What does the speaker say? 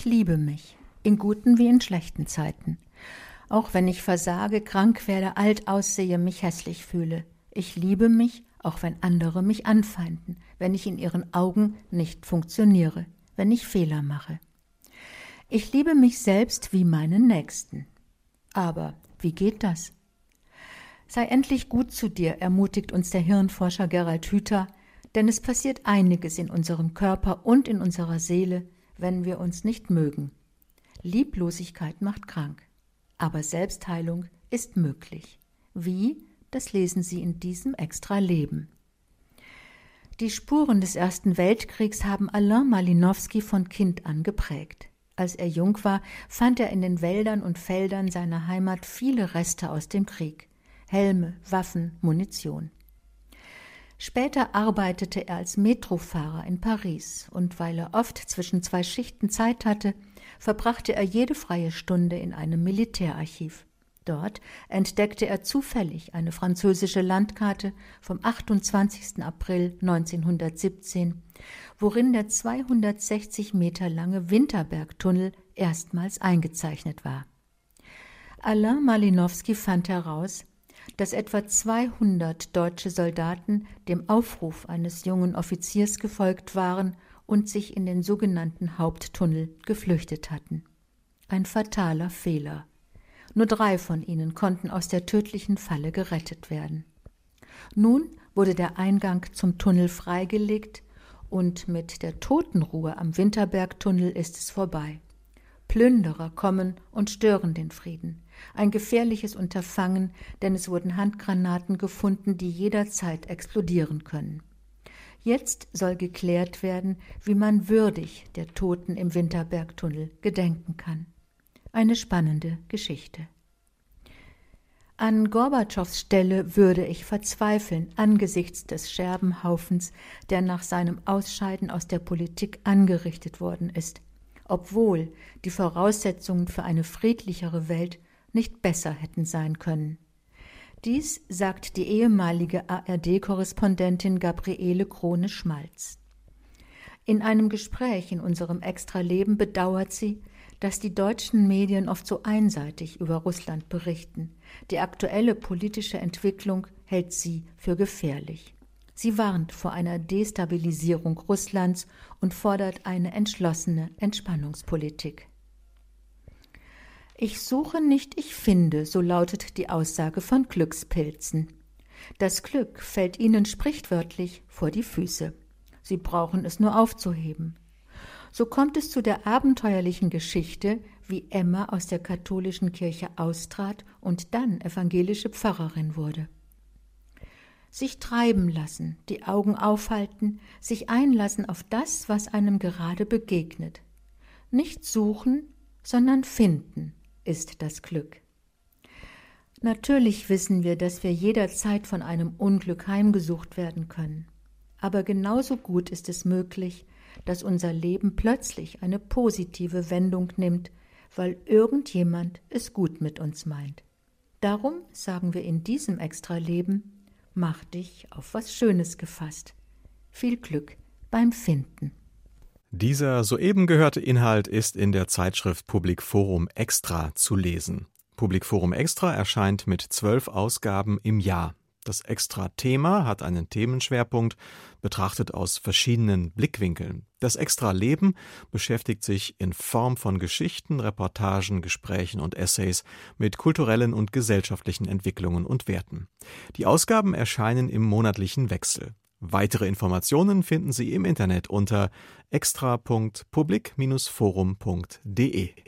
Ich liebe mich, in guten wie in schlechten Zeiten. Auch wenn ich versage, krank werde, alt aussehe, mich hässlich fühle. Ich liebe mich, auch wenn andere mich anfeinden, wenn ich in ihren Augen nicht funktioniere, wenn ich Fehler mache. Ich liebe mich selbst wie meinen Nächsten. Aber wie geht das? Sei endlich gut zu dir, ermutigt uns der Hirnforscher Gerald Hüther, denn es passiert einiges in unserem Körper und in unserer Seele, wenn wir uns nicht mögen. Lieblosigkeit macht krank, aber Selbstheilung ist möglich. Wie? Das lesen Sie in diesem extra Leben. Die Spuren des Ersten Weltkriegs haben Alain Malinowski von Kind an geprägt. Als er jung war, fand er in den Wäldern und Feldern seiner Heimat viele Reste aus dem Krieg. Helme, Waffen, Munition. Später arbeitete er als Metrofahrer in Paris, und weil er oft zwischen zwei Schichten Zeit hatte, verbrachte er jede freie Stunde in einem Militärarchiv. Dort entdeckte er zufällig eine französische Landkarte vom 28. April 1917, worin der 260 Meter lange Winterbergtunnel erstmals eingezeichnet war. Alain Malinowski fand heraus, dass etwa 200 deutsche Soldaten dem Aufruf eines jungen Offiziers gefolgt waren und sich in den sogenannten Haupttunnel geflüchtet hatten. Ein fataler Fehler. Nur drei von ihnen konnten aus der tödlichen Falle gerettet werden. Nun wurde der Eingang zum Tunnel freigelegt und mit der Totenruhe am Winterbergtunnel ist es vorbei. Plünderer kommen und stören den Frieden. Ein gefährliches Unterfangen, denn es wurden Handgranaten gefunden, die jederzeit explodieren können. Jetzt soll geklärt werden, wie man würdig der Toten im Winterbergtunnel gedenken kann. Eine spannende Geschichte. An Gorbatschows Stelle würde ich verzweifeln angesichts des Scherbenhaufens, der nach seinem Ausscheiden aus der Politik angerichtet worden ist, obwohl die Voraussetzungen für eine friedlichere Welt nicht besser hätten sein können. Dies sagt die ehemalige ARD-Korrespondentin Gabriele Krone-Schmalz. In einem Gespräch in unserem Extra-Leben bedauert sie, dass die deutschen Medien oft so einseitig über Russland berichten. Die aktuelle politische Entwicklung hält sie für gefährlich. Sie warnt vor einer Destabilisierung Russlands und fordert eine entschlossene Entspannungspolitik. Ich suche nicht, ich finde, so lautet die Aussage von Glückspilzen. Das Glück fällt ihnen sprichwörtlich vor die Füße. Sie brauchen es nur aufzuheben. So kommt es zu der abenteuerlichen Geschichte, wie Emma aus der katholischen Kirche austrat und dann evangelische Pfarrerin wurde. Sich treiben lassen, die Augen aufhalten, sich einlassen auf das, was einem gerade begegnet. Nicht suchen, sondern finden ist das Glück. Natürlich wissen wir, dass wir jederzeit von einem Unglück heimgesucht werden können. Aber genauso gut ist es möglich, dass unser Leben plötzlich eine positive Wendung nimmt, weil irgendjemand es gut mit uns meint. Darum sagen wir in diesem Extra-Leben, mach dich auf was Schönes gefasst. Viel Glück beim Finden. Dieser soeben gehörte Inhalt ist in der Zeitschrift Public Forum Extra zu lesen. Public Forum Extra erscheint mit zwölf Ausgaben im Jahr. Das Extra-Thema hat einen Themenschwerpunkt, betrachtet aus verschiedenen Blickwinkeln. Das Extra-Leben beschäftigt sich in Form von Geschichten, Reportagen, Gesprächen und Essays mit kulturellen und gesellschaftlichen Entwicklungen und Werten. Die Ausgaben erscheinen im monatlichen Wechsel. Weitere Informationen finden Sie im Internet unter extra.public-forum.de.